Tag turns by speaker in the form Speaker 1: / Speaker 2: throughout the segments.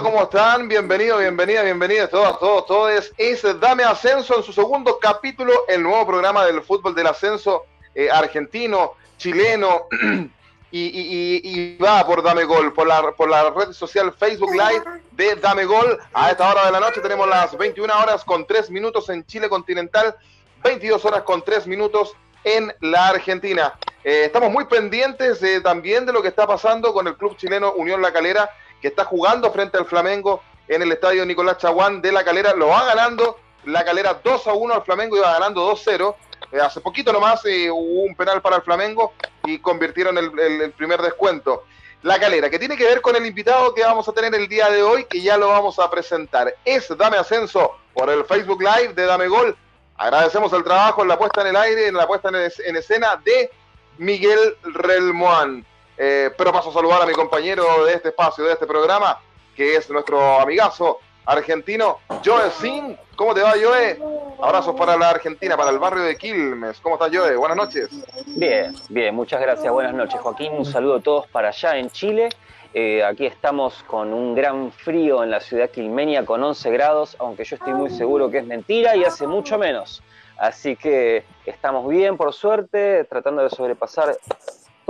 Speaker 1: ¿Y cómo están? Bienvenidos, bienvenidas, bienvenidos todos, todos, todos. Es Dame Ascenso en su segundo capítulo, el nuevo programa del fútbol del ascenso eh, argentino, chileno, y, va por Dame Gol, por la, por la red social Facebook Live de Dame Gol. A esta hora de la noche tenemos las 21 horas con 3 minutos en Chile continental, 22 horas con 3 minutos en la Argentina. Eh, estamos muy pendientes eh, también de lo que está pasando con el club chileno Unión La Calera, que está jugando frente al Flamengo en el estadio Nicolás Chaguán de La Calera. Lo va ganando La Calera 2 a 1 al Flamengo, iba ganando 2 0. Eh, hace poquito nomás hubo un penal para el Flamengo y convirtieron el, primer descuento. La Calera, que tiene que ver con el invitado que vamos a tener el día de hoy, que ya lo vamos a presentar. Es Dame Ascenso por el Facebook Live de Dame Gol. Agradecemos el trabajo en la puesta en el aire, en la puesta en, escena de Miguel Relmoan. Eh, pero paso a saludar a mi compañero de este espacio, de este programa, que es nuestro amigazo argentino, Joe Sin. ¿Cómo te va, Joe? Abrazos para la Argentina, para el barrio de Quilmes. ¿Cómo estás, Joe? Buenas noches.
Speaker 2: Bien, bien, muchas gracias. Buenas noches, Joaquín. Un saludo a todos para allá en Chile. Eh, aquí estamos con un gran frío en la ciudad quilmenia con 11 grados, aunque yo estoy muy seguro que es mentira y hace mucho menos. Así que estamos bien, por suerte, tratando de sobrepasar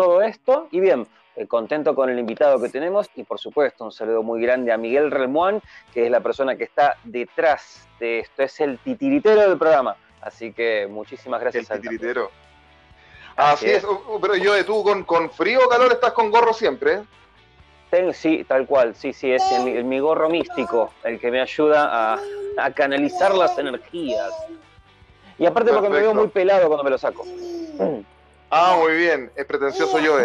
Speaker 2: todo esto. Y bien, eh, contento con el invitado que tenemos y por supuesto un saludo muy grande a Miguel Relmuán, que es la persona que está detrás de esto, es el titiritero del programa. Así que muchísimas gracias.
Speaker 1: El titiritero. Así, es. pero yo de tú con, con frío o calor estás con gorro siempre. ¿eh?
Speaker 2: sí, tal cual, sí, sí, es mi gorro místico el que me ayuda a, canalizar las energías. Y aparte porque me veo muy pelado cuando me lo saco.
Speaker 1: Ah, muy bien, es pretencioso yo.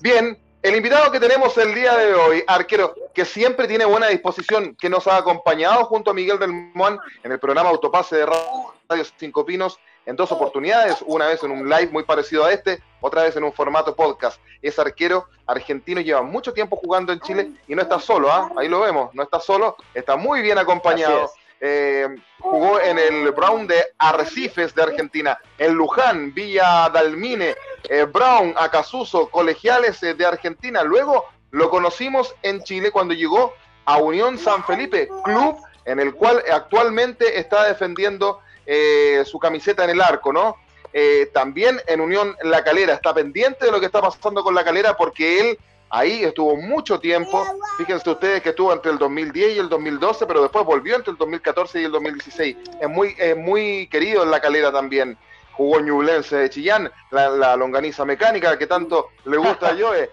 Speaker 1: Bien, el invitado que tenemos el día de hoy, arquero, que siempre tiene buena disposición, que nos ha acompañado junto a Miguel del Moan en el programa Autopase de Radio Cinco Pinos en dos oportunidades, una vez en un live muy parecido a este, otra vez en un formato podcast. Es arquero argentino, lleva mucho tiempo jugando en Chile y no está solo, ¿ah? ahí lo vemos, no está solo, está muy bien acompañado. Eh, jugó en el Brown de Arrecifes de Argentina, en Luján, Villa Dalmine, eh, Brown, Acasuso, colegiales eh, de Argentina. Luego lo conocimos en Chile cuando llegó a Unión San Felipe, club en el cual actualmente está defendiendo eh, su camiseta en el arco, ¿no? Eh, también en Unión La Calera, está pendiente de lo que está pasando con La Calera porque él ahí estuvo mucho tiempo, fíjense ustedes que estuvo entre el 2010 y el 2012, pero después volvió entre el 2014 y el 2016. Es muy, muy querido en La Calera también. Jugó Ñublense de Chillán, la, longaniza mecánica que tanto le gusta a Joe.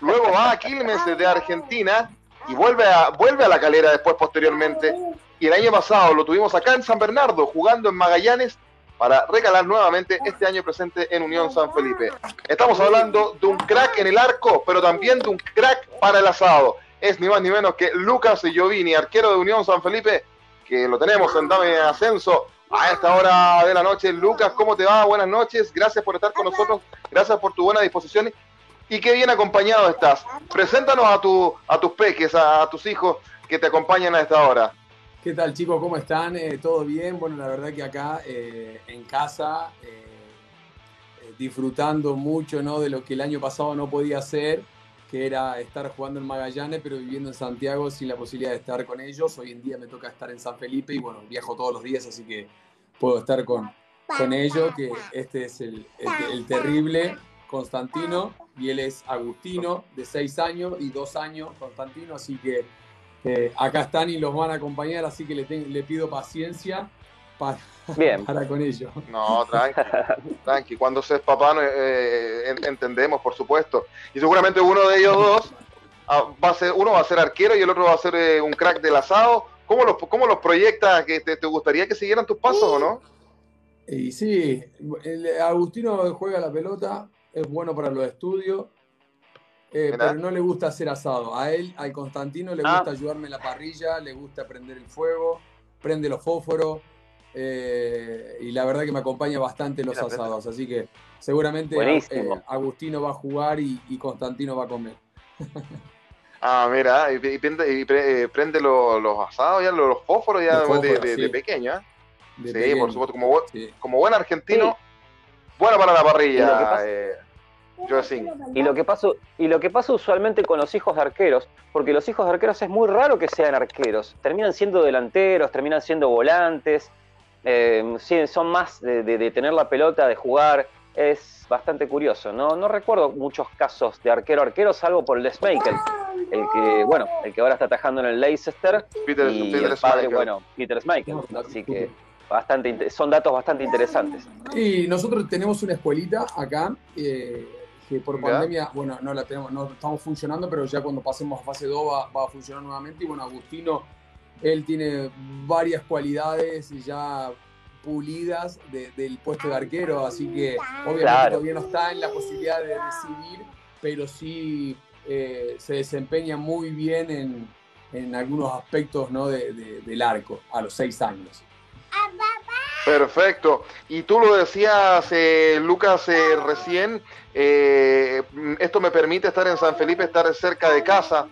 Speaker 1: Luego va a Quilmes de Argentina y vuelve a, vuelve a La Calera después posteriormente y el año pasado lo tuvimos acá en San Bernardo, jugando en Magallanes, para recalar nuevamente este año presente en Unión San Felipe. Estamos hablando de un crack en el arco, pero también de un crack para el asado. Es ni más ni menos que Lucas Giovini, arquero de Unión San Felipe, que lo tenemos en Dame Ascenso a esta hora de la noche. Lucas, ¿cómo te va? Buenas noches, gracias por estar con nosotros, gracias por tu buena disposición y qué bien acompañado estás. Preséntanos a, tu, a tus peques, a tus hijos que te acompañan a esta hora.
Speaker 3: ¿Qué tal chicos? ¿Cómo están? Eh, ¿Todo bien? Bueno, la verdad que acá eh, en casa, eh, disfrutando mucho ¿no? de lo que el año pasado no podía hacer, que era estar jugando en Magallanes, pero viviendo en Santiago sin la posibilidad de estar con ellos. Hoy en día me toca estar en San Felipe y bueno, viajo todos los días, así que puedo estar con, con ellos, que este es el, el terrible Constantino y él es Agustino, de seis años y dos años, Constantino, así que eh, acá están y los van a acompañar, así que le, le pido paciencia para,
Speaker 2: Bien.
Speaker 3: para con ellos.
Speaker 1: No, tranqui, tranqui. Cuando se es papá eh, entendemos, por supuesto. Y seguramente uno de ellos dos ah, va a ser, uno va a ser arquero y el otro va a ser eh, un crack del asado. ¿Cómo los, cómo los proyectas? ¿Te, ¿Te gustaría que siguieran tus pasos o no?
Speaker 3: Y sí, el Agustino juega la pelota, es bueno para los estudios, eh, pero no le gusta hacer asado. A él, al Constantino, le ah. gusta ayudarme en la parrilla, le gusta prender el fuego, prende los fósforos. Eh, y la verdad que me acompaña bastante los asados. Así que seguramente eh, Agustino va a jugar y, Constantino va a comer.
Speaker 1: ah, mira, y, prende, los, asados, ya los, fósforos ya de, pequeño. sí, por supuesto, como, como buen argentino Bueno para la parrilla.
Speaker 2: Y lo que pasa y lo que pasa usualmente con los hijos de arqueros, porque los hijos de arqueros es muy raro que sean arqueros, terminan siendo delanteros, terminan siendo volantes, eh, son más de, tener la pelota, de jugar, es bastante curioso. No, no recuerdo muchos casos de arquero arquero, salvo por el de Schmeichel, el que, bueno, el que ahora está atajando en el Leicester
Speaker 1: Peter,
Speaker 2: y el padre, bueno, Peter Schmeichel. Así que bastante son datos bastante interesantes.
Speaker 3: Y nosotros tenemos una escuelita acá. Eh, que por pandemia, bueno, no la tenemos, no estamos funcionando, pero ya cuando pasemos a fase 2 va, a funcionar nuevamente. Y bueno, Agustino, él tiene varias cualidades ya pulidas del puesto de arquero, así que obviamente todavía no está en la posibilidad de decidir, pero sí eh, se desempeña muy bien en, en algunos aspectos ¿no? del arco a los seis años.
Speaker 1: Perfecto. Y tú lo decías, eh, Lucas, eh, recién, eh, esto me permite estar en San Felipe, estar cerca de casa,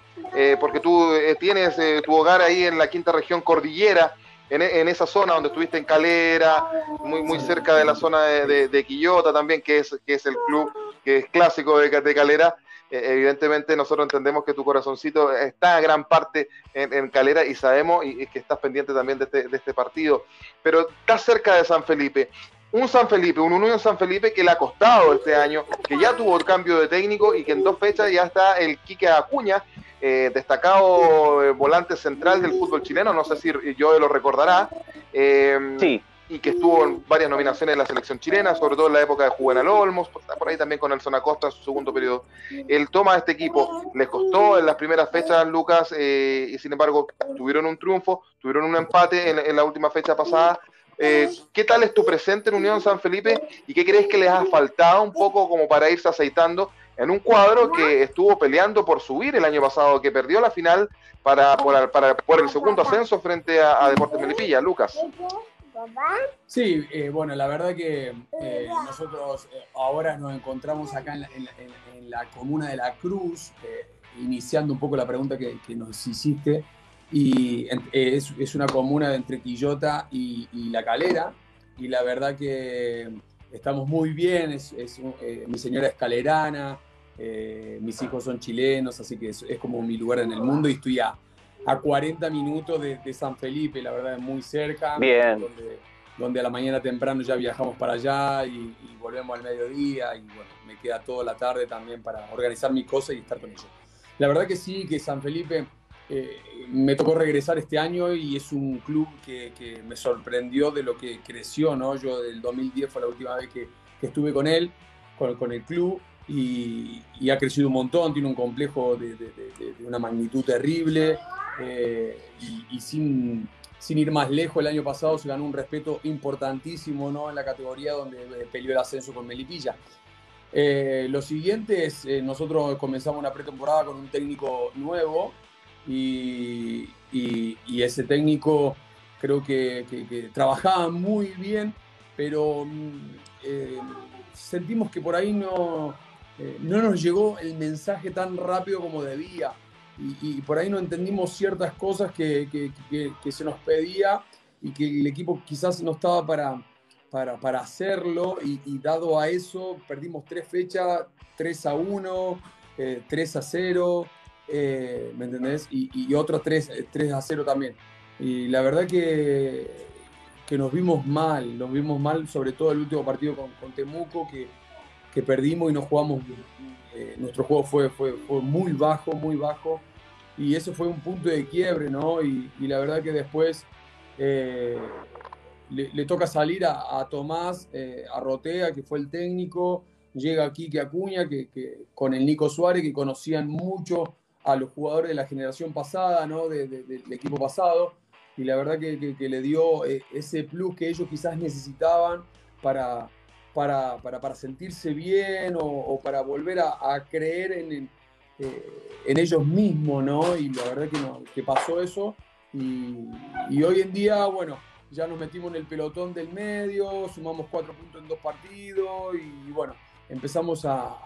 Speaker 1: porque tú tienes tu hogar ahí en la quinta región cordillera, en, esa zona donde estuviste en Calera, muy, muy cerca de la zona de, Quillota también, que es, que es el club que es clásico de Calera. Eh, evidentemente nosotros entendemos que tu corazoncito está a gran parte en, Calera y sabemos y, que estás pendiente también este, de este, partido, pero estás cerca de San Felipe. Un San Felipe, un Unión San Felipe que le ha costado este año, que ya tuvo el cambio de técnico y que en dos fechas ya está el Quique Acuña, eh, destacado eh, volante central del fútbol chileno, no sé si yo lo recordará.
Speaker 2: sí
Speaker 1: y que estuvo en varias nominaciones en la selección chilena, sobre todo en la época de Juvenal Olmos, por ahí también con Nelson Acosta en su segundo periodo. El toma de este equipo les costó en las primeras fechas, Lucas, eh, y sin embargo tuvieron un triunfo, tuvieron un empate en, la última fecha pasada. Eh, ¿Qué tal es tu presente en Unión San Felipe y qué crees que les ha faltado un poco como para irse aceitando en un cuadro que estuvo peleando por subir el año pasado, que perdió la final para, por, el segundo ascenso frente a Deportes Melipilla, Lucas?
Speaker 3: Sí, eh, bueno, la verdad que eh, nosotros eh, ahora nos encontramos acá en la, comuna de La Cruz, iniciando un poco la pregunta que, nos hiciste, y es, una comuna entre Quillota y, La Calera, y la verdad que estamos muy bien, es, mi señora es calerana, mis hijos son chilenos, así que es, como mi lugar en el mundo y estoy a a 40 minutos de, San Felipe, la verdad es muy cerca.
Speaker 2: Bien.
Speaker 3: Donde, a la mañana temprano ya viajamos para allá y, volvemos al mediodía y bueno, me queda toda la tarde también para organizar mi cosa y estar con ellos. La verdad que sí, que San Felipe eh, me tocó regresar este año y es un club que, me sorprendió de lo que creció, ¿no? Yo del 2010 fue la última vez que, estuve con él, con, con el club. Y, ha crecido un montón, tiene un complejo de, de, de una magnitud terrible, eh, y, sin, sin, ir más lejos, el año pasado se ganó un respeto importantísimo ¿no? en la categoría donde eh, peleó el ascenso con Melipilla. Eh, lo siguiente es, nosotros comenzamos una pretemporada con un técnico nuevo y, y, ese técnico creo que, trabajaba muy bien, pero mm, sentimos que por ahí no, no nos llegó el mensaje tan rápido como debía y, por ahí no entendimos ciertas cosas que, que, se nos pedía y que el equipo quizás no estaba para, para, para hacerlo y, dado a eso perdimos tres fechas, 3 a 1, 3 eh, a 0, eh, ¿me entendés? Y, y otros 3, 3 a 0 también. Y la verdad que, que nos vimos mal, nos vimos mal sobre todo el último partido con, con Temuco que, que perdimos y no jugamos eh, nuestro juego fue, fue, fue, muy bajo, muy bajo y eso fue un punto de quiebre, ¿no? Y, la verdad que después eh, le, toca salir a, Tomás, eh, a Rotea, que fue el técnico, llega aquí que Acuña, que, con el Nico Suárez, que conocían mucho a los jugadores de la generación pasada, ¿no? del equipo pasado, y la verdad que, le dio eh, ese plus que ellos quizás necesitaban para, para, para, sentirse bien o, para volver a, creer en, en ellos mismos, ¿no? Y la verdad que, no, que pasó eso. Y, hoy en día, bueno, ya nos metimos en el pelotón del medio, sumamos cuatro puntos en dos partidos y, bueno, empezamos a,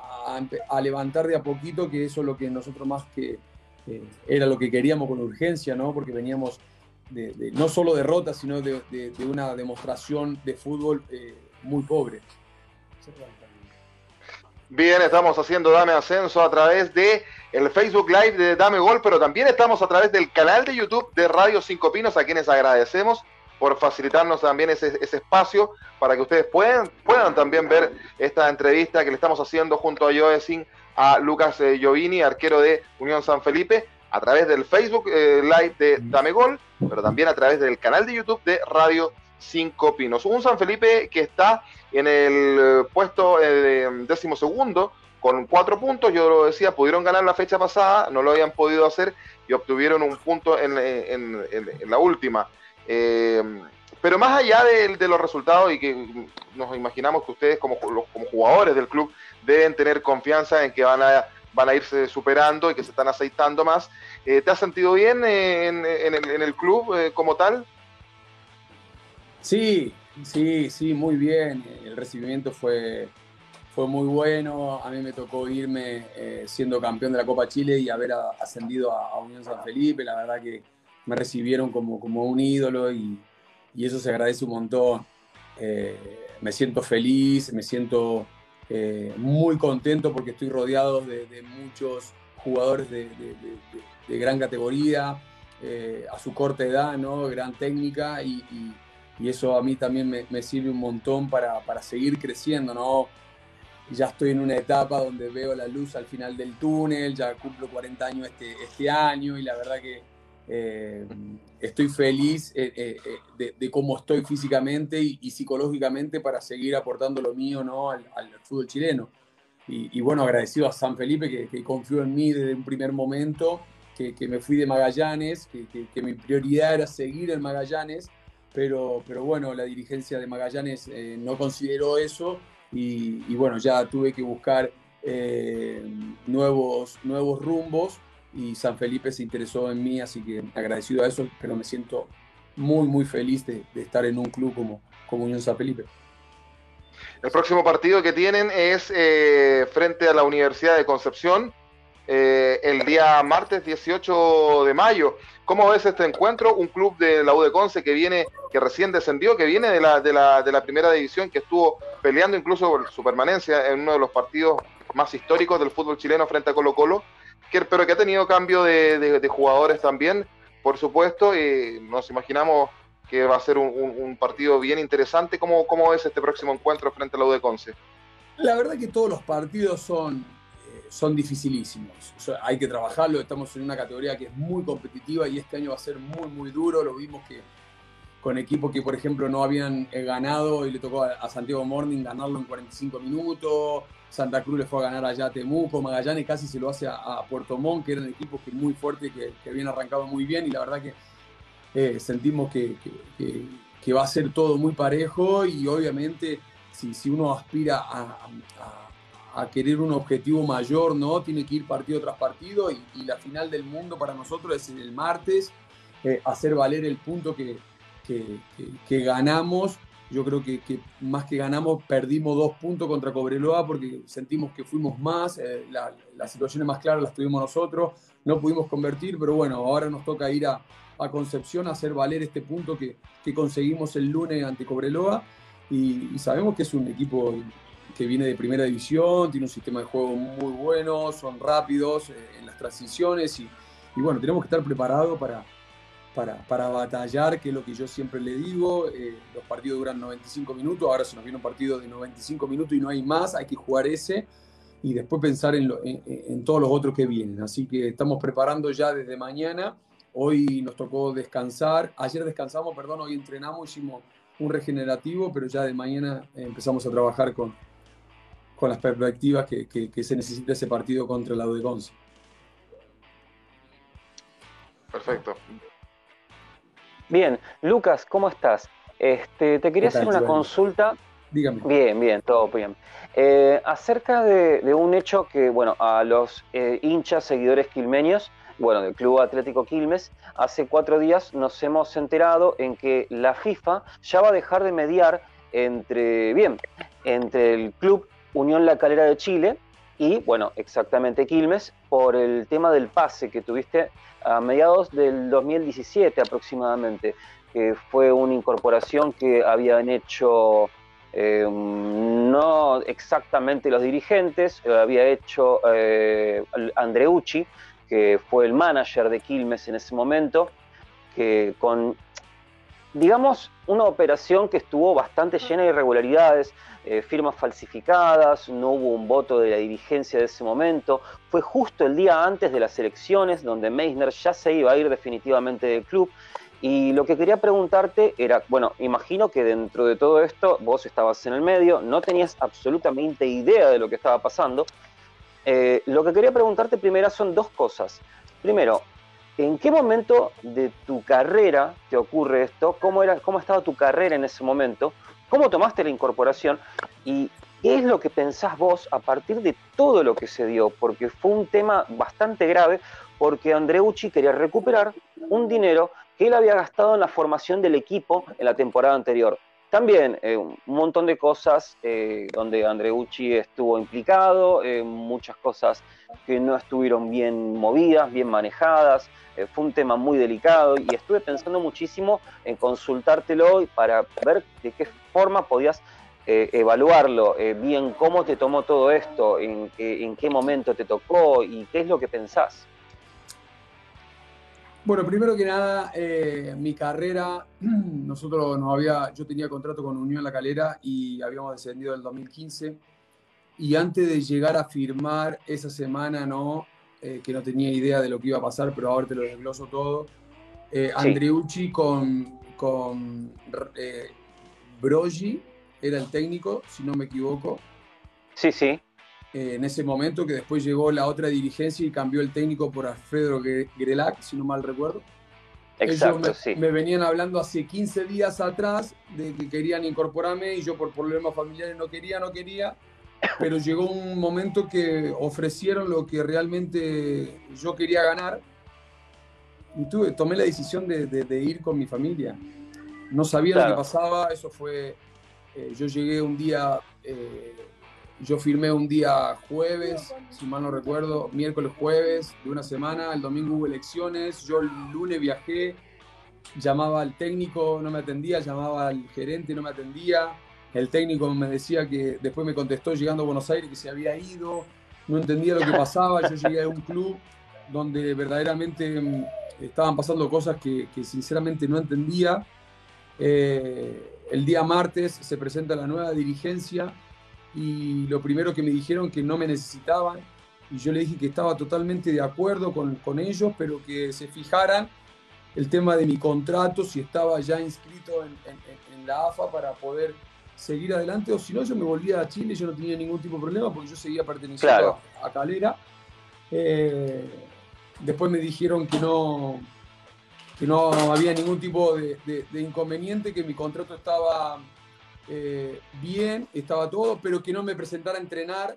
Speaker 3: levantar de a poquito, que eso es lo que nosotros más que eh, era lo que queríamos con urgencia, ¿no? Porque veníamos de, no solo derrotas, sino de, una demostración de fútbol eh, muy pobre.
Speaker 1: Bien, estamos haciendo Dame Ascenso a través de el Facebook Live de Dame Gol, pero también estamos a través del canal de YouTube de Radio Cinco Pinos, a quienes agradecemos por facilitarnos también ese, espacio para que ustedes puedan, puedan también ver esta entrevista que le estamos haciendo junto a Joesin a Lucas eh, Giovini, arquero de Unión San Felipe, a través del Facebook eh, Live de Dame Gol, pero también a través del canal de YouTube de Radio Cinco Pinos. Un San Felipe que está en el eh, puesto eh, décimo segundo con cuatro puntos. Yo lo decía, pudieron ganar la fecha pasada, no lo habían podido hacer y obtuvieron un punto en, la última. Eh, pero más allá de, los resultados y que nos imaginamos que ustedes como, como jugadores del club deben tener confianza en que van a, van a irse superando y que se están aceitando más, ¿te has sentido bien en, el, club como tal?
Speaker 3: Sí, sí, sí, muy bien. El recibimiento fue, fue muy bueno. A mí me tocó irme eh, siendo campeón de la Copa Chile y haber ascendido a, Unión San Felipe. La verdad que me recibieron como, como un ídolo y, eso se agradece un montón. Eh, me siento feliz, me siento eh, muy contento porque estoy rodeado de, muchos jugadores de, gran categoría, a su corta edad, ¿no? gran técnica y y eso a mí también me, sirve un montón para, seguir creciendo, ¿no? Ya estoy en una etapa donde veo la luz al final del túnel, ya cumplo 40 años este, este año y la verdad que eh, estoy feliz eh, eh, de, cómo estoy físicamente y, psicológicamente para seguir aportando lo mío ¿no? al, fútbol chileno. Y, bueno, agradecido a San Felipe que, que, confió en mí desde un primer momento, que, me fui de Magallanes, que, mi prioridad era seguir en Magallanes pero, pero bueno, la dirigencia de Magallanes eh, no consideró eso y, bueno, ya tuve que buscar eh, nuevos, nuevos rumbos y San Felipe se interesó en mí, así que agradecido a eso, pero me siento muy, muy feliz de, estar en un club como, como Unión San Felipe.
Speaker 1: El próximo partido que tienen es eh, frente a la Universidad de Concepción el día martes 18 de mayo. ¿Cómo ves este encuentro? Un club de la U de Conce que viene, que recién descendió, que viene de la, primera división, que estuvo peleando incluso por su permanencia en uno de los partidos más históricos del fútbol chileno frente a Colo Colo, pero que ha tenido cambio de, jugadores también, por supuesto, y nos imaginamos que va a ser un, partido bien interesante. ¿Cómo, ¿Cómo es este próximo encuentro frente a la U de Conce?
Speaker 3: La verdad que todos los partidos son son dificilísimos. hay que trabajarlo, estamos en una categoría que es muy competitiva y este año va a ser muy, muy duro. Lo vimos que con equipos que, por ejemplo, no habían eh, ganado y le tocó a, Santiago Morning ganarlo en 45 minutos. Santa Cruz le fue a ganar allá a Temuco, Magallanes casi se lo hace a, Puerto Montt, que eran equipos que muy fuertes, que, que, habían arrancado muy bien y la verdad que eh, sentimos que, que, va a ser todo muy parejo y obviamente si, si uno aspira a a querer un objetivo mayor, ¿no? Tiene que ir partido tras partido y, la final del mundo para nosotros es el martes, eh, hacer valer el punto que, que, ganamos. Yo creo que, más que ganamos, perdimos dos puntos contra Cobreloa porque sentimos que fuimos más, eh, las situaciones más claras las tuvimos nosotros, no pudimos convertir, pero bueno, ahora nos toca ir a, a Concepción a hacer valer este punto que, conseguimos el lunes ante Cobreloa y, y sabemos que es un equipo que viene de primera división, tiene un sistema de juego muy bueno, son rápidos eh, en las transiciones y, bueno, tenemos que estar preparados para, para, batallar, que es lo que yo siempre le digo. Eh, los partidos duran 95 minutos, ahora se nos viene un partido de 95 minutos y no hay más, hay que jugar ese y después pensar en, en todos los otros que vienen. Así que estamos preparando ya desde mañana. Hoy nos tocó descansar, ayer descansamos, perdón, hoy entrenamos, hicimos un regenerativo, pero ya de mañana empezamos a trabajar con, con las perspectivas que, se necesita ese partido contra la de
Speaker 1: Perfecto.
Speaker 2: Bien, Lucas, ¿cómo estás? Este, te quería hacer una consulta.
Speaker 3: Dígame.
Speaker 2: Bien, bien, todo bien. Eh, acerca de, un hecho que, bueno, a los eh, hinchas, seguidores quilmeños, bueno, del Club Atlético Quilmes, hace cuatro días nos hemos enterado en que la FIFA ya va a dejar de mediar entre, bien, entre el club Unión La Calera de Chile y, bueno, exactamente Quilmes, por el tema del pase que tuviste a mediados del 2017 aproximadamente, que fue una incorporación que habían hecho, eh, no, exactamente los dirigentes, lo había hecho eh, Andreucci, que fue el manager de Quilmes en ese momento, que con, digamos, una operación que estuvo bastante llena de irregularidades, eh, firmas falsificadas, no hubo un voto de la dirigencia de ese momento. Fue justo el día antes de las elecciones donde Meissner ya se iba a ir definitivamente del club. Y lo que quería preguntarte era, bueno, imagino que dentro de todo esto vos estabas en el medio, no tenías absolutamente idea de lo que estaba pasando. Eh, lo que quería preguntarte primero son dos cosas. Primero, ¿en qué momento de tu carrera te ocurre esto? ¿Cómo, era, cómo estaba tu carrera en ese momento? ¿Cómo tomaste la incorporación? ¿Y qué es lo que pensás vos a partir de todo lo que se dio? Porque fue un tema bastante grave, porque Andreucci quería recuperar un dinero que él había gastado en la formación del equipo en la temporada anterior. También eh, un montón de cosas eh, donde Andreucci estuvo implicado, eh, muchas cosas que no estuvieron bien movidas, bien manejadas. fue un tema muy delicado y estuve pensando muchísimo en consultártelo para ver de qué forma podías evaluarlo, bien cómo te tomó todo esto, en, en qué momento te tocó y qué es lo que pensás.
Speaker 3: Bueno, primero que nada, eh, mi carrera, nosotros nos había, yo tenía contrato con Unión La Calera y habíamos descendido en el 2015. Y antes de llegar a firmar esa semana, no, eh, que no tenía idea de lo que iba a pasar, pero ahora te lo desgloso todo. Eh, Andreucci con, con eh, era el técnico, si no me equivoco.
Speaker 2: Sí, sí.
Speaker 3: Eh, en ese momento, que después llegó la otra dirigencia y cambió el técnico por Alfredo Grelac, si no mal recuerdo.
Speaker 2: Exacto,
Speaker 3: me,
Speaker 2: sí.
Speaker 3: me venían hablando hace 15 días atrás de que querían incorporarme y yo por problemas familiares no quería, no quería, pero llegó un momento que ofrecieron lo que realmente yo quería ganar y tuve, tomé la decisión de, ir con mi familia. No sabía lo que pasaba, eso fue, eh, yo llegué un día... Eh, yo firmé un día jueves, si mal no recuerdo, miércoles, jueves de una semana, el domingo hubo elecciones, yo el lunes viajé, llamaba al técnico, no me atendía, llamaba al gerente, no me atendía, el técnico me decía que después me contestó llegando a Buenos Aires que se había ido, no entendía lo que pasaba, yo llegué a un club donde verdaderamente mm, estaban pasando cosas que, sinceramente no entendía. Eh, el día martes se presenta la nueva dirigencia y lo primero que me dijeron que no me necesitaban y yo le dije que estaba totalmente de acuerdo con, con ellos, pero que se fijaran el tema de mi contrato, si estaba ya inscrito en, en, la AFA para poder seguir adelante, o si no, yo me volvía a Chile, yo no tenía ningún tipo de problema porque yo seguía perteneciendo a, Calera. Eh, después me dijeron que no, que no había ningún tipo de, de inconveniente, que mi contrato estaba eh, bien, estaba todo, pero que no me presentara a entrenar.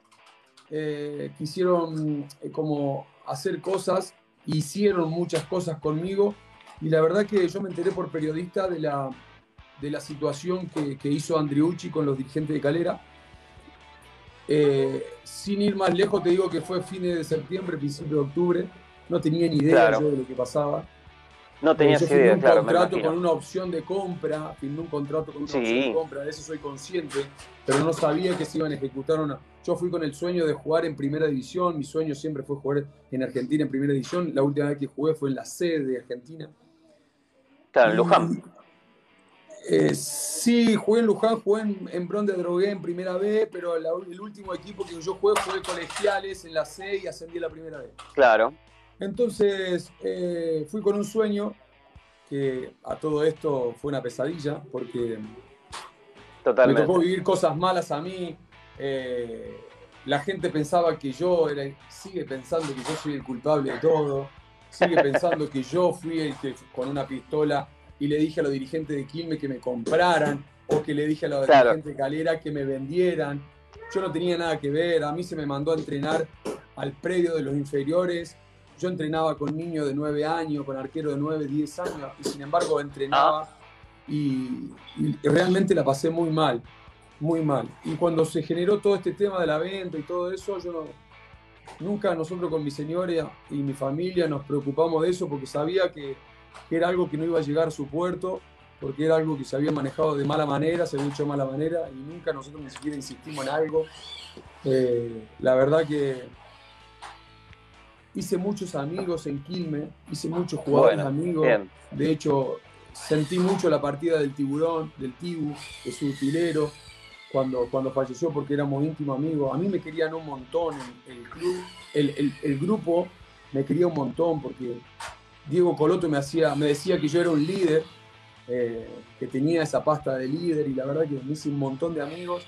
Speaker 3: Eh, quisieron eh, como hacer cosas, hicieron muchas cosas conmigo y la verdad que yo me enteré por periodista de la, de la situación que, que hizo Andriucci con los dirigentes de Calera. sin ir más lejos, te digo que fue fines de septiembre, principio de octubre. No tenía ni idea yo de lo que pasaba.
Speaker 2: No tenía idea,
Speaker 3: un contrato con una opción de compra, firmé un contrato con una opción de compra, de eso soy consciente, pero no sabía que se iban a ejecutar una. Yo fui con el sueño de jugar en primera división, mi sueño siempre fue jugar en Argentina en primera división, la última vez que jugué fue en la sede de Argentina.
Speaker 2: Claro, en Luján.
Speaker 3: Eh, sí, jugué en Luján, jugué en, en Bron de Drogué en primera vez, pero el último equipo que yo jugué fue colegiales en la C y ascendí a la primera vez.
Speaker 2: Claro.
Speaker 3: Entonces eh, fui con un sueño que a todo esto fue una pesadilla porque me tocó vivir cosas malas a mí. Eh, la gente pensaba que yo era, sigue pensando que yo soy el culpable de todo, sigue pensando que yo fui el que con una pistola y le dije a los dirigentes de Quilmes que me compraran o que le dije a los dirigentes de Calera que me vendieran. Yo no tenía nada que ver, a mí se me mandó a entrenar al predio de los inferiores yo entrenaba con niños de 9 años, con arquero de 9, 10 años, y sin embargo entrenaba y, realmente la pasé muy mal, muy mal. Y cuando se generó todo este tema de la venta y todo eso, yo nunca nosotros con mi señora y mi familia nos preocupamos de eso porque sabía que, era algo que no iba a llegar a su puerto porque era algo que se había manejado de mala manera, se había hecho de mala manera y nunca nosotros ni siquiera insistimos en algo. Eh, la verdad que hice muchos amigos en Quilme, hice muchos jugadores amigos. De hecho, sentí mucho la partida del tiburón, del Tibu, de su utilero, cuando, cuando falleció porque éramos íntimos amigos. A mí me querían un montón el, club, el, grupo me quería un montón porque Diego Coloto me, hacía, me decía que yo era un líder, eh, que tenía esa pasta de líder y la verdad que me hice un montón de amigos.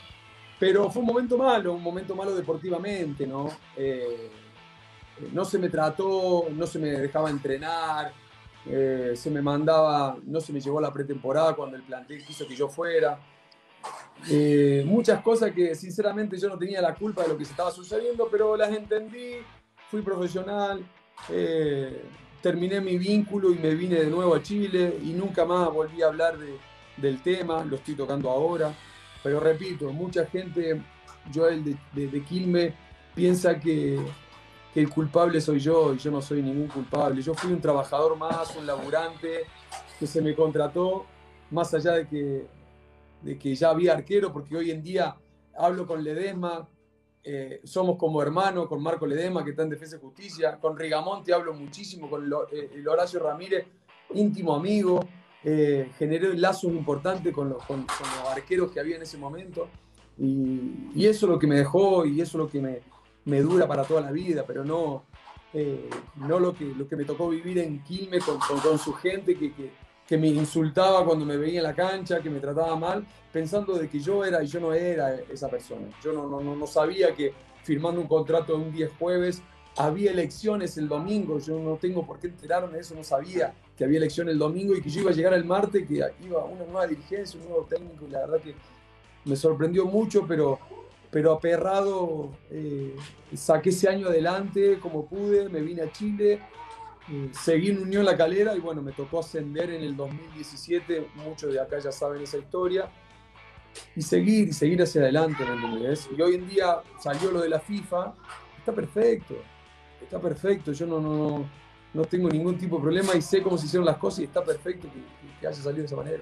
Speaker 3: Pero fue un momento malo, un momento malo deportivamente, ¿no? Eh, no se me trató, no se me dejaba entrenar, eh, se me mandaba, no se me llevó la pretemporada cuando el plantel quiso que yo fuera. Eh, muchas cosas que sinceramente yo no tenía la culpa de lo que se estaba sucediendo, pero las entendí, fui profesional, eh, terminé mi vínculo y me vine de nuevo a Chile y nunca más volví a hablar del tema, lo estoy tocando ahora. Pero repito, mucha gente, Joel de, de, de Quilme, piensa que, el culpable soy yo y yo no soy ningún culpable. Yo fui un trabajador más, un laburante que se me contrató, más allá de que, de que ya había arquero, porque hoy en día hablo con Ledesma, eh, somos como hermanos, con Marco Ledesma, que está en Defensa y Justicia, con Rigamonte hablo muchísimo, con eh, el Horacio Ramírez, íntimo amigo, eh, generé lazos importantes con los, con, los, arqueros que había en ese momento, y, y, eso es lo que me dejó, y eso es lo que me, me dura para toda la vida, pero no, eh, no lo, que, lo que me tocó vivir en Quilmes con, su gente que, que, que, me insultaba cuando me veía en la cancha, que me trataba mal, pensando de que yo era y yo no era esa persona. Yo no, no, no sabía que firmando un contrato un día jueves había elecciones el domingo, yo no tengo por qué enterarme de eso, no sabía que había elecciones el domingo y que yo iba a llegar el martes, que iba una nueva dirigencia, un nuevo técnico, la verdad que me sorprendió mucho, pero pero aperrado eh, saqué ese año adelante como pude, me vine a Chile, eh, seguí en Unión La Calera y bueno, me tocó ascender en el 2017, muchos de acá ya saben esa historia, y seguir y seguir hacia adelante, ¿me Y hoy en día salió lo de la FIFA, está perfecto, está perfecto, yo no, no, no tengo ningún tipo de problema y sé cómo se hicieron las cosas y está perfecto que, que haya salido de esa manera.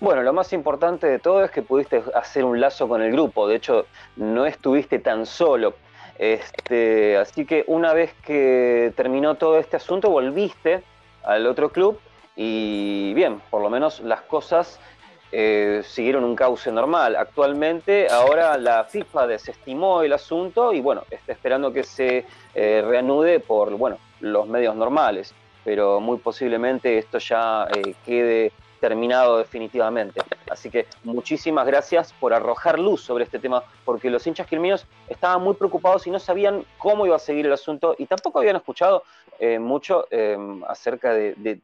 Speaker 2: Bueno, lo más importante de todo es que pudiste hacer un lazo con el grupo, de hecho no estuviste tan solo. Este, así que una vez que terminó todo este asunto, volviste al otro club y bien, por lo menos las cosas eh, siguieron un cauce normal. Actualmente, ahora la FIFA desestimó el asunto y bueno, está esperando que se eh, reanude por bueno, los medios normales, pero muy posiblemente esto ya eh, quede terminado definitivamente. Así que muchísimas gracias por arrojar luz sobre este tema, porque los hinchas quilminos estaban muy preocupados y no sabían cómo iba a seguir el asunto y tampoco habían escuchado eh, mucho em, acerca de,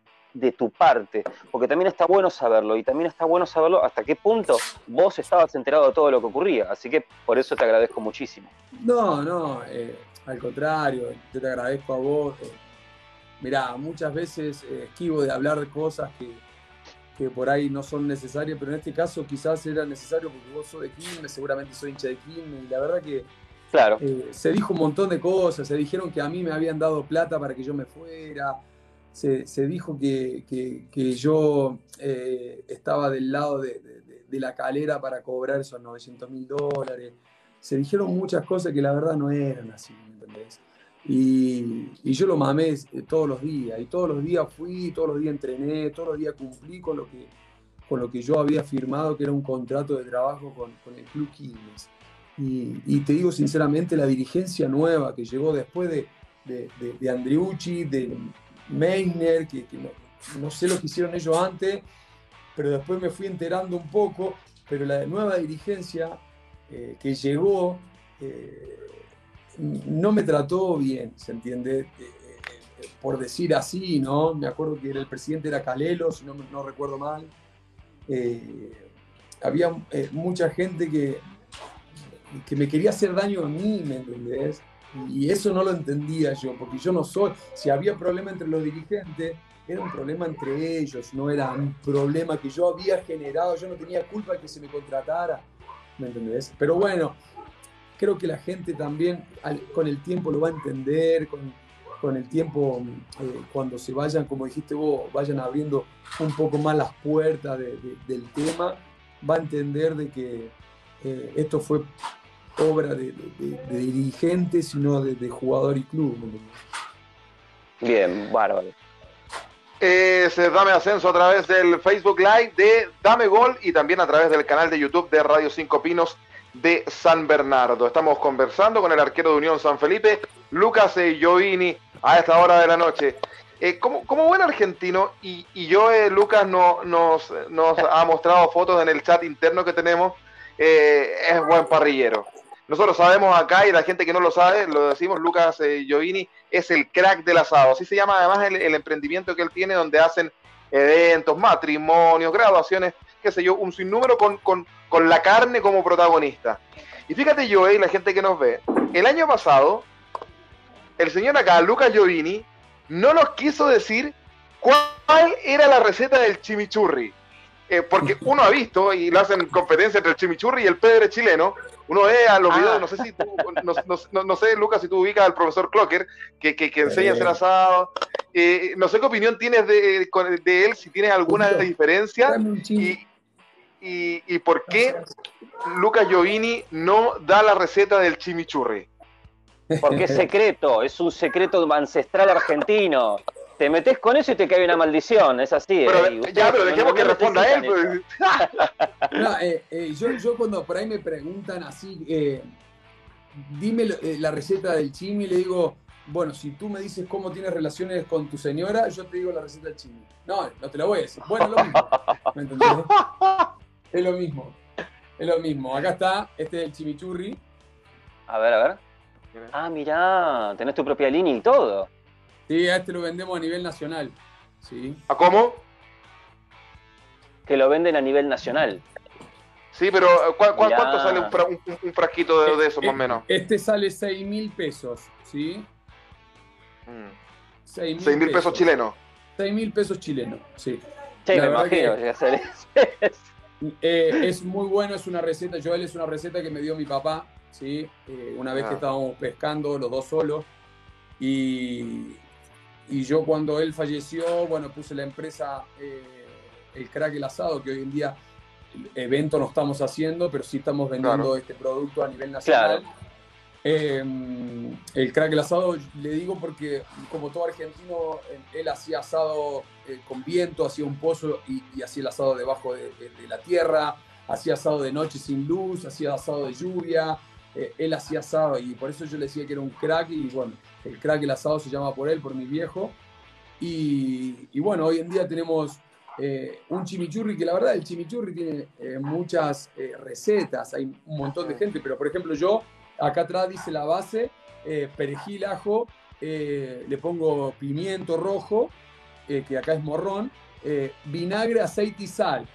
Speaker 2: tu parte, porque también está bueno saberlo y también está bueno saberlo hasta qué punto vos estabas enterado de todo lo que ocurría. Así que por eso te agradezco muchísimo.
Speaker 3: No, no, eh, al contrario, yo te agradezco a vos. Eh, mirá, muchas veces esquivo de hablar de cosas que que por ahí no son necesarias, pero en este caso quizás era necesario porque vos sos de Quilmes, seguramente soy hincha de Quilmes, y la verdad que
Speaker 2: claro.
Speaker 3: Eh, se dijo un montón de cosas, se dijeron que a mí me habían dado plata para que yo me fuera, se, se dijo que, que, yo eh, estaba del lado de, de, la calera para cobrar esos 900 mil dólares, se dijeron muchas cosas que la verdad no eran así, ¿me entendés? Y, yo lo mamé eh, todos los días, y todos los días fui, todos los días entrené, todos los días cumplí con lo que, con lo que yo había firmado, que era un contrato de trabajo con, el Club Quilmes. Y, te digo sinceramente, la dirigencia nueva que llegó después de, de, de, Andriucci, de Meiner, que, no, no, sé lo que hicieron ellos antes, pero después me fui enterando un poco, pero la nueva dirigencia eh, que llegó... Eh, no me trató bien, ¿se entiende? Eh, eh, por decir así, ¿no? Me acuerdo que el presidente era Calelo, si no, no recuerdo mal. Eh, había mucha gente que, que me quería hacer daño a mí, ¿me entendés? Y eso no lo entendía yo, porque yo no soy, si había problema entre los dirigentes, era un problema entre ellos, no era un problema que yo había generado, yo no tenía culpa de que se me contratara, ¿me entendés? Pero bueno, creo que la gente también con el tiempo lo va a entender, con, con el tiempo, eh, cuando se vayan, como dijiste vos, vayan abriendo un poco más las puertas del tema, va a entender de que eh, esto fue obra de, dirigentes, sino de, jugador y club.
Speaker 2: Bien, bárbaro.
Speaker 1: Es Dame Ascenso a través del Facebook Live de Dame Gol y también a través del canal de YouTube de Radio Cinco Pinos de San Bernardo. Estamos conversando con el arquero de Unión San Felipe, Lucas Giovini, a esta hora de la noche. Eh, como, buen argentino, y, yo, eh, Lucas, no, nos, nos ha mostrado fotos en el chat interno que tenemos, eh, es buen parrillero. Nosotros sabemos acá, y la gente que no lo sabe, lo decimos, Lucas Giovini es el crack del asado. Así se llama además el, emprendimiento que él tiene, donde hacen eventos, matrimonios, graduaciones, qué sé yo, un sinnúmero con, con, con la carne como protagonista. Y fíjate yo, y la gente que nos ve, el año pasado, el señor acá, Lucas Giovini, no nos quiso decir cuál era la receta del chimichurri. Eh, porque uno ha visto, y lo hacen competencia entre el chimichurri y el pedre chileno, uno ve a los ah. videos, no sé si tú, no, sé, Lucas, si tú ubicas al profesor Clocker, que, que, enseña a hacer asado. Eh, no sé qué opinión tienes de, de, él, si tienes alguna diferencia. Y, y, por qué Lucas Giovini no da la receta del chimichurri.
Speaker 2: Porque es secreto, es un secreto ancestral argentino. Te metes con eso y te cae una maldición, es así.
Speaker 1: ¿eh? ya, pero dejemos que responda él. Pues.
Speaker 3: Eh, eh, yo, cuando por ahí me preguntan así, dime la receta del chimi, le digo, bueno, si tú me dices cómo tienes relaciones con tu señora, yo te digo la receta del chimi. No, no te la voy a decir. Bueno, lo mismo. ¿Me entendés? Es lo mismo. Es lo mismo. Acá está, este es el chimichurri.
Speaker 2: A ver, a ver. Ah, mirá, tenés tu propia línea y todo.
Speaker 3: Sí, a este lo vendemos a nivel nacional. Sí.
Speaker 1: ¿A cómo?
Speaker 2: Que lo venden a nivel nacional.
Speaker 1: Sí, pero eh, cuánto sale un, frasquito de, eso, más o menos?
Speaker 3: Este sale 6 mil pesos, ¿sí?
Speaker 1: 6 mm. mil pesos, chilenos.
Speaker 3: 6 mil pesos chilenos, sí.
Speaker 2: Sí, me imagino que hacer eso.
Speaker 3: Eh, es muy bueno, es una receta, Joel es una receta que me dio mi papá, ¿sí? Eh, una vez que ah. estábamos pescando los dos solos. Y, y, yo cuando él falleció, bueno, puse la empresa eh, El Crack El Asado, que hoy en día evento no estamos haciendo, pero sí estamos vendiendo este producto a nivel nacional. Em, el crack el asado, le digo porque como todo argentino, él hacía asado eh, con viento, hacía un pozo y, hacía el asado debajo de, la tierra, hacía asado de noche sin luz, hacía asado de lluvia, eh, él hacía asado y por eso yo le decía que era un crack y bueno, el crack el asado se llama por él, por mi viejo. Y, bueno, hoy en día tenemos eh, un chimichurri, que la verdad el chimichurri tiene muchas recetas, hay un montón de gente, pero por ejemplo yo Acá atrás dice la base, eh, perejil, ajo, eh, le pongo pimiento rojo, eh, que acá es morrón, vinagre, aceite y sal.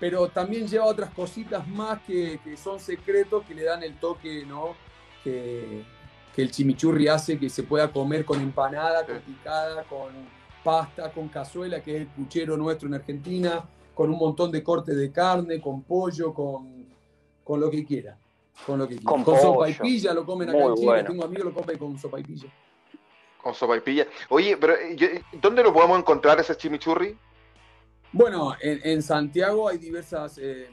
Speaker 3: Pero también lleva otras cositas más que, son secretos que le dan el toque, ¿no? Que, el chimichurri hace que se pueda comer con empanada, con picada, con pasta, con cazuela, que es el puchero nuestro en Argentina, con un montón de cortes de carne, con pollo, con, con lo que quiera. Con lo que Con, sopa y pilla lo comen acá en Chile. Tengo amigos que lo comen con sopa y pilla.
Speaker 1: Con sopa y pilla. Oye, pero eh, ¿dónde lo podemos encontrar ese chimichurri?
Speaker 3: Bueno, en, Santiago hay diversas, eh,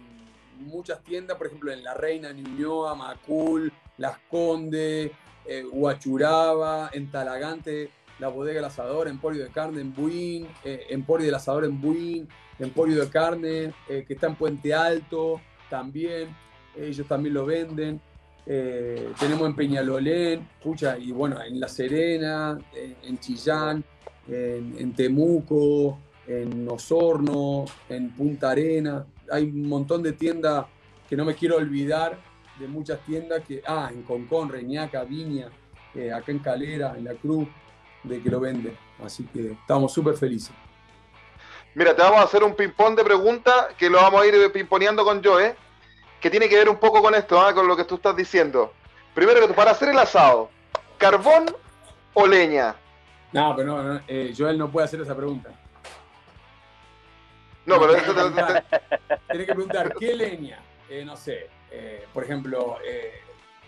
Speaker 3: muchas tiendas, por ejemplo, en La Reina, Ñuñoa, Macul, Las Condes, eh, Huachuraba, en Talagante, la bodega del asador, Emporio de carne en Buin, Emporio del asador en Buin, Emporio de carne que está en Puente Alto también ellos también lo venden. Eh, tenemos en Peñalolén, pucha, y bueno, en La Serena, en, Chillán, en, Temuco, en Osorno, en Punta Arena. Hay un montón de tiendas que no me quiero olvidar, de muchas tiendas que, ah, en Concón, Reñaca, Viña, eh, acá en Calera, en La Cruz, de que lo venden. Así que estamos súper felices.
Speaker 1: Mira, te vamos a hacer un ping-pong de preguntas que lo vamos a ir pimponeando con Joe que tiene que ver un poco con esto, ¿ah? con lo que tú estás diciendo. Primero, para hacer el asado, ¿carbón o leña?
Speaker 3: No, pero no, eh, Joel no puede hacer esa pregunta.
Speaker 1: No, pero
Speaker 3: Tienes que preguntar, ¿qué leña? Eh, no sé, eh, por ejemplo,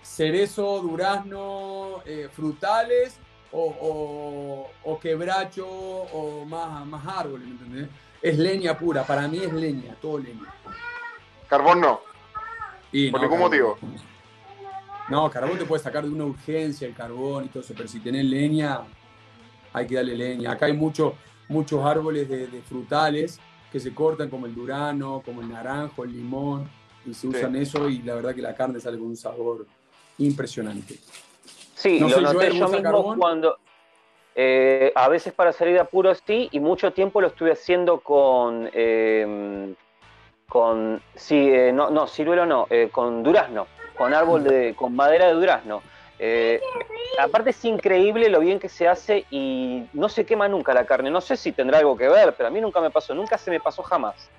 Speaker 3: cerezo, durazno, frutales o, quebracho o más, más árboles, ¿me entendés? Es leña pura, para mí es leña, todo leña.
Speaker 1: Carbón no. ¿Por ningún motivo?
Speaker 3: No, carbón te puede sacar de una urgencia el carbón y todo eso, pero si tenés leña, hay que darle leña. Acá hay muchos muchos árboles de, frutales que se cortan, como el durano, como el naranjo, el limón, y se usan eso y la verdad que la carne sale con un sabor impresionante.
Speaker 2: Sí, lo noté yo mismo cuando, eh, a veces para salir de apuros sí, y mucho tiempo lo estuve haciendo con, eh, con sí, eh, no, no, ciruelo no, con durazno, con árbol de, con madera de durazno. aparte es increíble lo bien que se hace y no se quema nunca la carne. No sé si tendrá algo que ver, pero a mí nunca me pasó, nunca se me pasó jamás.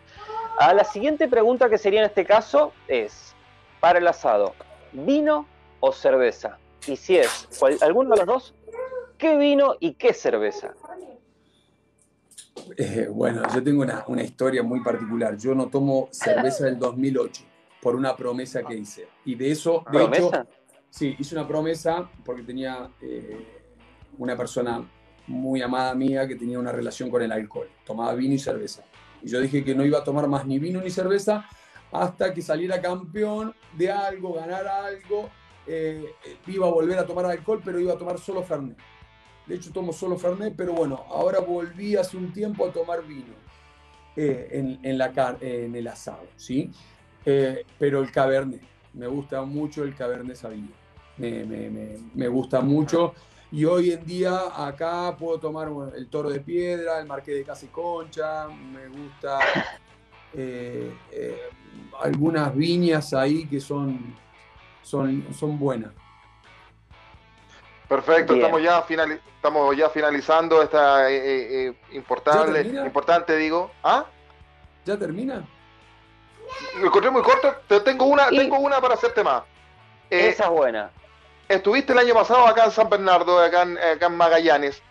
Speaker 2: A la siguiente pregunta que sería en este caso es, para el asado, ¿vino o cerveza? Y si es alguno de los dos, ¿qué vino y qué cerveza?
Speaker 3: Eh, bueno, yo tengo una, historia muy particular. Yo no tomo cerveza del 2008 por una promesa que hice. Y de eso, de ¿Promesa? hecho, sí, hice una promesa porque tenía eh, una persona muy amada mía que tenía una relación con el alcohol. Tomaba vino y cerveza. Y yo dije que no iba a tomar más ni vino ni cerveza hasta que saliera campeón de algo, ganar algo eh, iba a volver a tomar alcohol, pero iba a tomar solo Fernet. De hecho, tomo solo Fernet, pero bueno, ahora volví hace un tiempo a tomar vino eh, en, la, en el asado, ¿sí? Eh, pero el Cabernet, me gusta mucho el Cabernet Sauvignon. Me, gusta mucho. Y hoy en día acá puedo tomar el Toro de Piedra, el Marqués de Casi Concha, me gusta algunas viñas ahí que son son, son buenas.
Speaker 1: Perfecto, estamos ya, estamos ya finalizando esta eh, eh, eh, importante, importante, digo. ¿Ah?
Speaker 3: ¿Ya termina?
Speaker 1: Me encontré muy corto, pero tengo una, tengo una para hacerte más.
Speaker 2: Esa es buena.
Speaker 1: Estuviste el año pasado acá en San Bernardo, acá en, acá en Magallanes,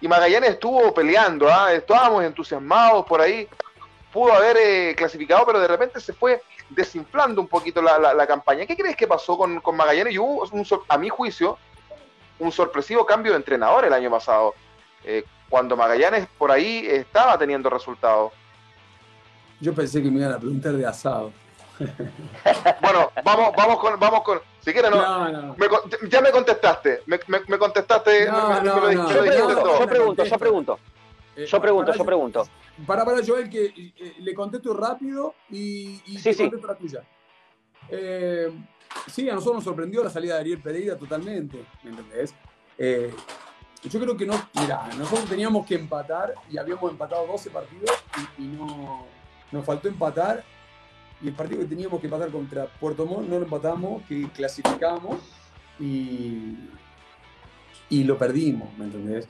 Speaker 1: y Magallanes estuvo peleando, ¿ah? estábamos entusiasmados por ahí, pudo haber clasificado, pero de repente se fue desinflando un poquito la, campaña. ¿Qué crees que pasó con, Magallanes? Y hubo, a mi juicio, un sorpresivo cambio de entrenador el año pasado, eh, cuando Magallanes por ahí estaba teniendo resultados.
Speaker 3: Yo pensé que me iban a preguntar de asado.
Speaker 1: bueno, vamos, vamos con, vamos con, si quieres no, ya me contestaste, me, contestaste,
Speaker 2: yo pregunto, yo pregunto. Eh, yo pregunto, yo pregunto.
Speaker 3: Para, para, Joel, que eh, le contesto rápido y, y te contesto la tuya. Eh, sí, a nosotros nos sorprendió la salida de Ariel Pereira totalmente, ¿me entendés? yo creo que no, mira, nosotros teníamos que empatar y habíamos empatado 12 partidos y, no, nos faltó empatar y el partido que teníamos que empatar contra Puerto Montt no lo empatamos, que clasificamos y, y lo perdimos, ¿me entendés?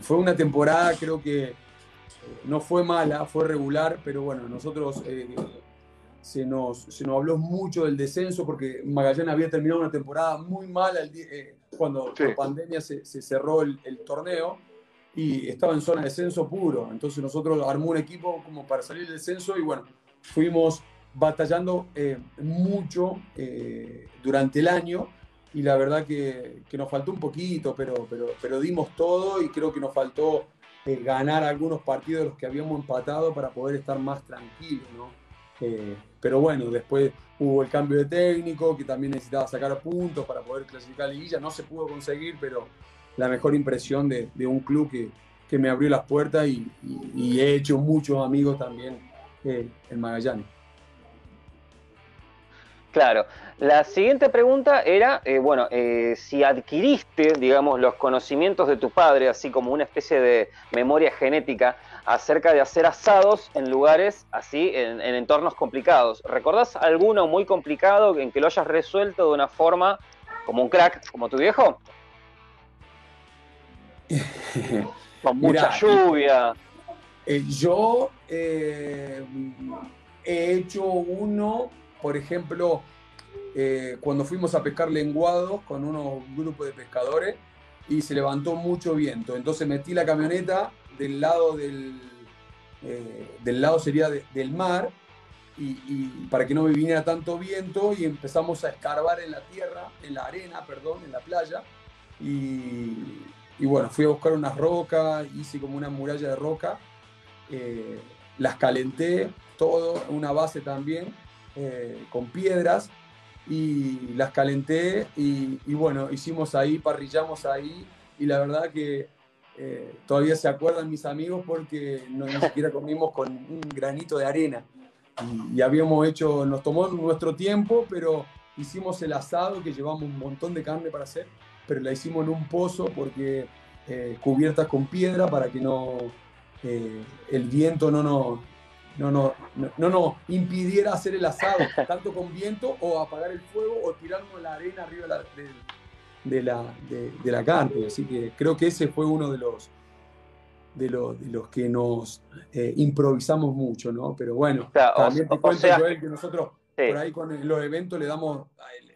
Speaker 3: fue una temporada, creo que eh, no fue mala, fue regular, pero bueno, nosotros eh, se, nos, se nos habló mucho del descenso porque Magallanes había terminado una temporada muy mala eh, cuando la pandemia se, cerró el, torneo y estaba en zona de descenso puro. Entonces nosotros armó un equipo como para salir del descenso y bueno, fuimos batallando mucho durante el año y la verdad que, nos faltó un poquito, pero, pero, pero dimos todo y creo que nos faltó eh, ganar algunos partidos de los que habíamos empatado para poder estar más tranquilos, ¿no? Eh, pero bueno, después hubo el cambio de técnico, que también necesitaba sacar puntos para poder clasificar a Liguilla, no se pudo conseguir, pero la mejor impresión de, un club que, que, me abrió las puertas y, he hecho muchos amigos también eh, en Magallanes.
Speaker 2: Claro. La siguiente pregunta era, eh, bueno, eh, si adquiriste, digamos, los conocimientos de tu padre, así como una especie de memoria genética acerca de hacer asados en lugares así, en, entornos complicados. ¿Recordás alguno muy complicado en que lo hayas resuelto de una forma como un crack, como tu viejo? Con mucha lluvia.
Speaker 3: Eh, yo he hecho uno por ejemplo, eh, cuando fuimos a pescar lenguados con unos grupos de pescadores y se levantó mucho viento. Entonces metí la camioneta del lado del, eh, del lado sería del mar y, para que no me viniera tanto viento y empezamos a escarbar en la tierra, en la arena, perdón, en la playa. Y, bueno, fui a buscar unas rocas, hice como una muralla de roca, eh, las calenté, todo, una base también, eh, con piedras, y las calenté y, bueno, hicimos ahí, parrillamos ahí, y la verdad que todavía se acuerdan mis amigos porque no, ni siquiera comimos con un granito de arena. Y, y, habíamos hecho, nos tomó nuestro tiempo, pero hicimos el asado que llevamos un montón de carne para hacer pero la hicimos en un pozo porque eh, cubiertas con piedra para que no eh, el viento no nos no, no, no, no, impidiera hacer el asado, tanto con viento o apagar el fuego o tirarnos la arena arriba de la, de, la, carne. Así que creo que ese fue uno de los, de los, de los que nos eh, improvisamos mucho, ¿no? Pero bueno, también te cuento, Joel, que nosotros por ahí con los eventos le damos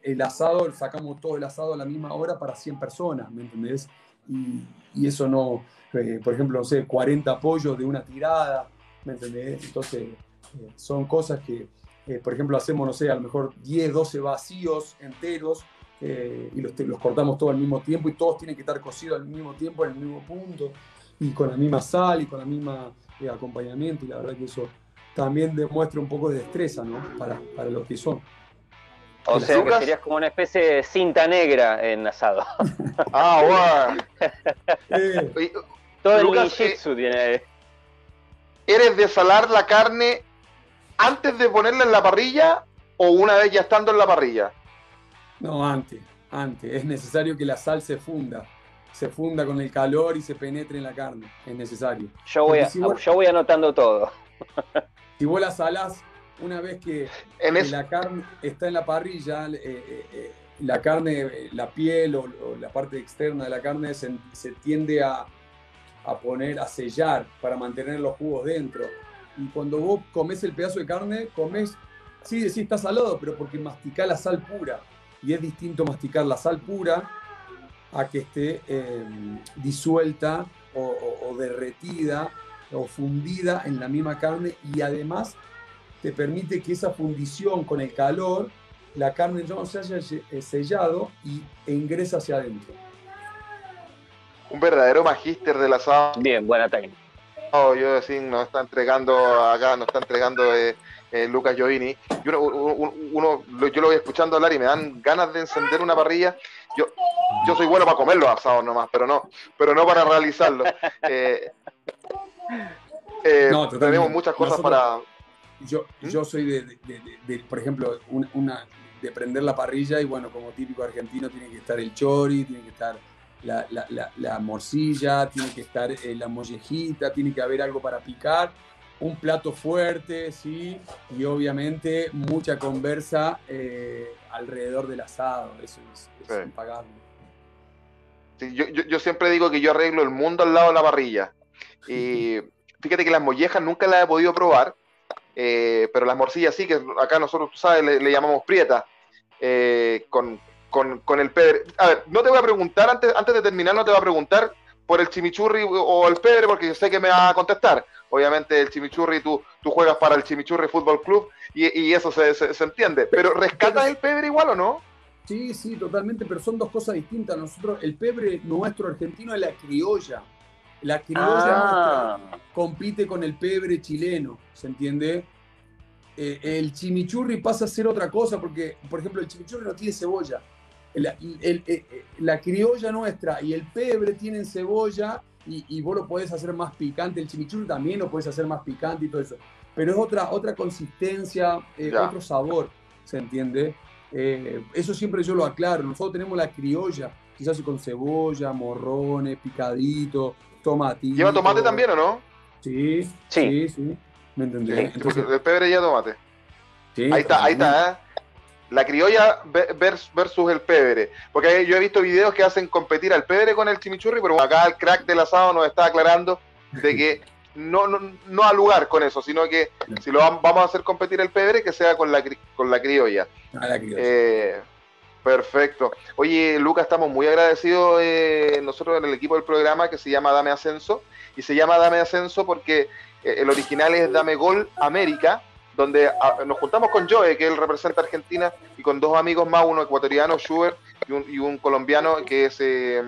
Speaker 3: el, asado, sacamos todo el asado a la misma hora para 100 personas, ¿me entendés? Y, y eso no, eh, por ejemplo, no sé, 40 pollos de una tirada, ¿me entendés? Entonces, eh, son cosas que, eh, por ejemplo, hacemos, no sé, a lo mejor 10, 12 vacíos enteros y los, los, cortamos todos al mismo tiempo y todos tienen que estar cocidos al mismo tiempo, en el mismo punto y con la misma sal y con la misma acompañamiento y la verdad que eso también demuestra un poco de destreza, ¿no? Para, para lo que son.
Speaker 2: O sea que serías como una especie de cinta negra en asado.
Speaker 1: ah, bueno.
Speaker 2: Todo el ninjitsu eh, tiene.
Speaker 1: ¿Eres de salar la carne antes de ponerla en la parrilla o una vez ya estando en la parrilla?
Speaker 3: No, antes, antes. Es necesario que la sal se funda. Se funda con el calor y se penetre en la carne. Es necesario.
Speaker 2: Yo voy, yo voy anotando todo.
Speaker 3: Si vos la salás una vez que, la carne está en la parrilla, eh, eh, eh, la carne, la piel o, la parte externa de la carne se, tiende a, poner, a sellar para mantener los jugos dentro. Y cuando vos comes el pedazo de carne, comes, sí, sí está salado, pero porque masticás la sal pura. Y es distinto masticar la sal pura a que esté disuelta o derretida o fundida en la misma carne y además te permite que esa fundición con el calor, la carne no se haya eh, sellado y ingresa hacia adentro.
Speaker 1: Un verdadero magíster del asado.
Speaker 2: Bien, buena técnica.
Speaker 1: Oh, yo decir, nos está entregando acá, nos está entregando eh, eh, Lucas Giovini. Uno, uno, yo lo voy escuchando hablar y me dan ganas de encender una parrilla. Yo, yo soy bueno para comer los asados nomás, pero no, pero no para realizarlo. tenemos muchas cosas para,
Speaker 3: yo, ¿Mm? yo soy de, por ejemplo, una, de prender la parrilla y bueno, como típico argentino tiene que estar el chori, tiene que estar la, morcilla, tiene que estar eh, la mollejita, tiene que haber algo para picar, un plato fuerte, sí, y obviamente mucha conversa eh, alrededor del asado, eso es, impagable.
Speaker 1: yo, yo, siempre digo que yo arreglo el mundo al lado de la parrilla. Y fíjate que las mollejas nunca las he podido probar, eh, pero las morcillas sí, que acá nosotros, tú sabes, le, llamamos prieta, eh, con, el pebre. A ver, no te voy a preguntar, antes, antes de terminar, no te voy a preguntar por el chimichurri o el pebre, porque sé que me va a contestar. Obviamente el chimichurri, tú, tú juegas para el chimichurri Fútbol Club y, eso se, se, entiende. Pero ¿rescatas el pebre igual o no?
Speaker 3: Sí, sí, totalmente, pero son dos cosas distintas. Nosotros, el pebre nuestro argentino es la criolla. La criolla ah. compite con el pebre chileno, ¿se entiende? Eh, el chimichurri pasa a ser otra cosa porque, por ejemplo, el chimichurri no tiene cebolla. Eh, la, criolla nuestra y el pebre tienen cebolla y, vos lo podés hacer más picante. El chimichurri también lo podés hacer más picante y todo eso. Pero es otra, otra consistencia, eh, otro sabor, ¿se entiende? eso siempre yo lo aclaro. Nosotros tenemos la criolla, quizás con cebolla, morrones, picadito, tomatito.
Speaker 1: ¿Lleva tomate también o no?
Speaker 3: Sí, sí, sí. ¿Me entendés?
Speaker 1: el pebre y tomate. Sí, ahí está, ahí está, ¿eh? La criolla versus el pebre. Porque yo he visto videos que hacen competir al pebre con el chimichurri, pero acá el crack del asado nos está aclarando de que no, no, no al lugar con eso, sino que si lo vamos a hacer competir el pebre, que sea con la, con la criolla. Ah, la criolla. Eh, Perfecto. Oye, Lucas, estamos muy agradecidos eh, nosotros en el equipo del programa que se llama Dame Ascenso. Y se llama Dame Ascenso porque eh, el original es Dame Gol América, donde ah, nos juntamos con Joe, que él representa Argentina, y con dos amigos más, uno ecuatoriano, Schubert, y un, colombiano que es eh,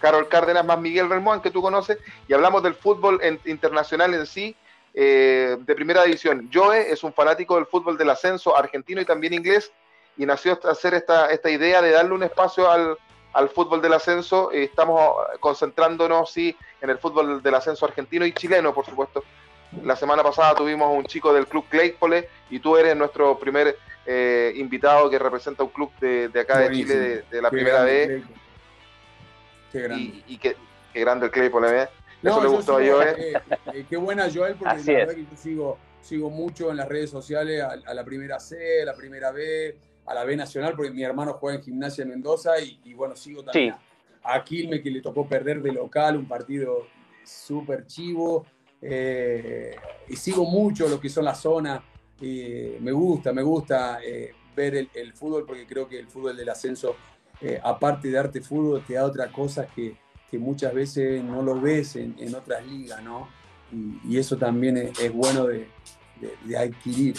Speaker 1: Carol Cárdenas más Miguel Relmón, que tú conoces, y hablamos del fútbol internacional en sí, eh, de primera división. Joe es un fanático del fútbol del ascenso argentino y también inglés, y nació hacer esta, esta idea de darle un espacio al, al fútbol del ascenso. estamos concentrándonos, sí, en el fútbol del ascenso argentino y chileno, por supuesto. La semana pasada tuvimos un chico del club Claypole y tú eres nuestro primer eh, invitado que representa un club de, acá de Chile, de, la primera vez. Qué grande. Y, qué, grande el Claypole, ¿eh? Eso le gustó a Joel.
Speaker 3: Eh, eh, qué buena Joel, porque la verdad que yo sigo, sigo mucho en las redes sociales a, la primera C, a la primera B, a la B Nacional, porque mi hermano juega en Gimnasia de Mendoza y, bueno, sigo también a Quilme, que le tocó perder de local un partido súper chivo. Y sigo mucho lo que son las zonas me gusta, me gusta eh, ver el, fútbol porque creo que el fútbol del ascenso, eh, aparte de darte fútbol, te da otras cosas que, muchas veces no lo ves en, otras ligas, ¿no? Y, eso también es, bueno de, adquirir.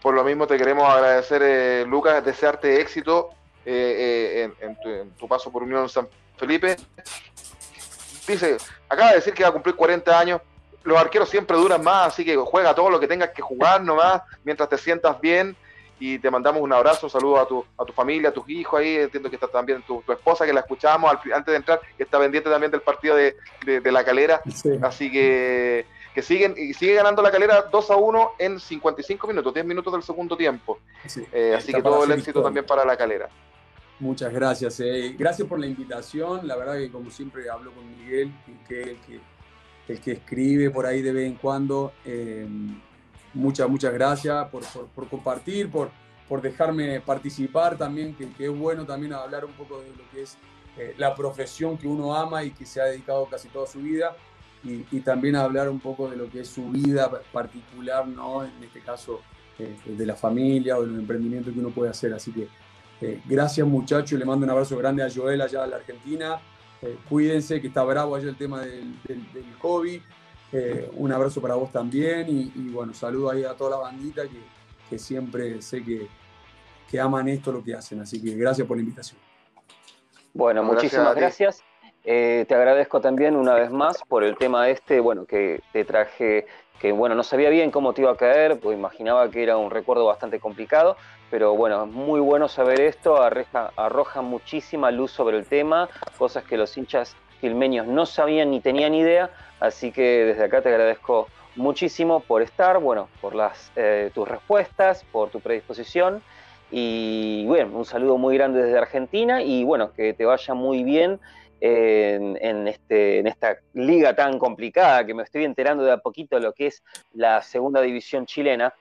Speaker 1: Por lo mismo te queremos agradecer, eh, Lucas, desearte éxito en, tu, paso por Unión San Felipe. Dice, acaba de decir que va a cumplir 40 años los arqueros siempre duran más, así que juega todo lo que tengas que jugar nomás, mientras te sientas bien. Y te mandamos un abrazo, un saludo a tu, a tu familia, a tus hijos ahí. Entiendo que está también tu, esposa, que la escuchamos antes de entrar, que está pendiente también del partido de, la calera. Así que, que siguen y sigue ganando la calera 2 a 1 en 55 minutos, 10 minutos del segundo tiempo. Eh, así que todo el éxito también para la calera.
Speaker 3: Muchas gracias. Eh. Gracias por la invitación. La verdad que como siempre hablo con Miguel, que, que el que escribe por ahí de vez en cuando. Eh, muchas, muchas gracias por, compartir, por, por dejarme participar también, que, es bueno también hablar un poco de lo que es eh, la profesión que uno ama y que se ha dedicado casi toda su vida, y, también hablar un poco de lo que es su vida particular, ¿no? en este caso eh, de la familia o de los emprendimientos que uno puede hacer. Así que gracias muchachos, le mando un abrazo grande a Joel allá a la Argentina eh, cuídense, que está bravo allá el tema del, hobby. Eh, un abrazo para vos también y, bueno, saludo ahí a toda la bandita que, siempre sé que, que, aman esto lo que hacen. Así que gracias por la invitación.
Speaker 2: Bueno, muchísimas gracias. Eh, te agradezco también una vez más por el tema este, bueno, que te traje, que bueno, no sabía bien cómo te iba a caer, pues imaginaba que era un recuerdo bastante complicado, pero bueno, es muy bueno saber esto, arroja, arroja muchísima luz sobre el tema, cosas que los hinchas filmeños no sabían ni tenían idea, así que desde acá te agradezco muchísimo por estar, bueno, por las, eh, tus respuestas, por tu predisposición y bueno, un saludo muy grande desde Argentina y bueno, que te vaya muy bien en, este, en esta liga tan complicada que me estoy enterando de a poquito lo que es la segunda división chilena.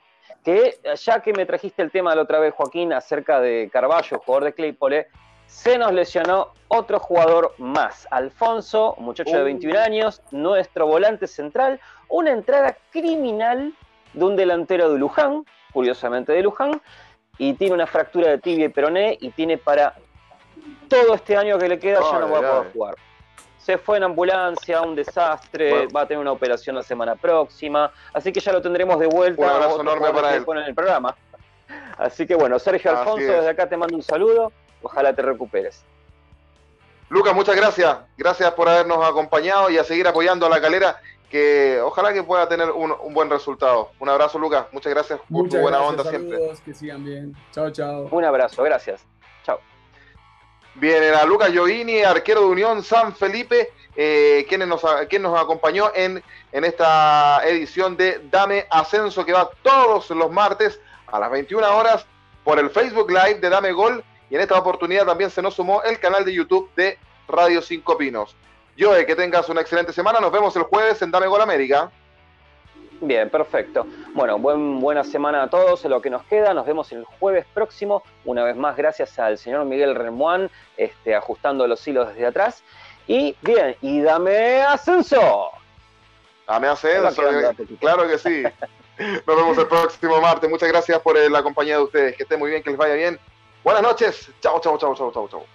Speaker 2: Que ya que me trajiste el tema la otra vez, Joaquín, acerca de Carballo, jugador de Claypole, se nos lesionó otro jugador más, Alfonso, muchacho de 21 años, nuestro volante central, una entrada criminal de un delantero de Luján, curiosamente de Luján, y tiene una fractura de tibia y peroné y tiene para todo este año que le queda ya no va a poder jugar. Se fue en ambulancia, un desastre, va a tener una operación la semana próxima, así que ya lo tendremos de vuelta.
Speaker 1: Un abrazo enorme para él.
Speaker 2: En el programa. Así que bueno, Sergio Alfonso, desde acá te mando un saludo, ojalá te recuperes.
Speaker 1: Lucas, muchas gracias. Gracias por habernos acompañado y a seguir apoyando a la calera, que ojalá que pueda tener un, buen resultado. Un abrazo, Lucas. Muchas gracias por tu buena onda siempre.
Speaker 3: Que sigan bien. Chao, chao.
Speaker 2: Un abrazo, gracias.
Speaker 1: Bien, era Lucas Giovini, arquero de Unión San Felipe, eh, quien, nos, quien nos acompañó en, en esta edición de Dame Ascenso, que va todos los martes a las 21 horas por el Facebook Live de Dame Gol. Y en esta oportunidad también se nos sumó el canal de YouTube de Radio Cinco Pinos. Joe, que tengas una excelente semana. Nos vemos el jueves en Dame Gol América.
Speaker 2: Bien, perfecto. Bueno, buen, buena semana a todos en lo que nos queda. Nos vemos el jueves próximo. Una vez más, gracias al señor Miguel Remuán, este, ajustando los hilos desde atrás. Y bien, y dame ascenso.
Speaker 1: Dame ascenso, claro que sí. Nos vemos el próximo martes. Muchas gracias por la compañía de ustedes. Que estén muy bien, que les vaya bien. Buenas noches. Chao, chao, chao, chao, chao, chao.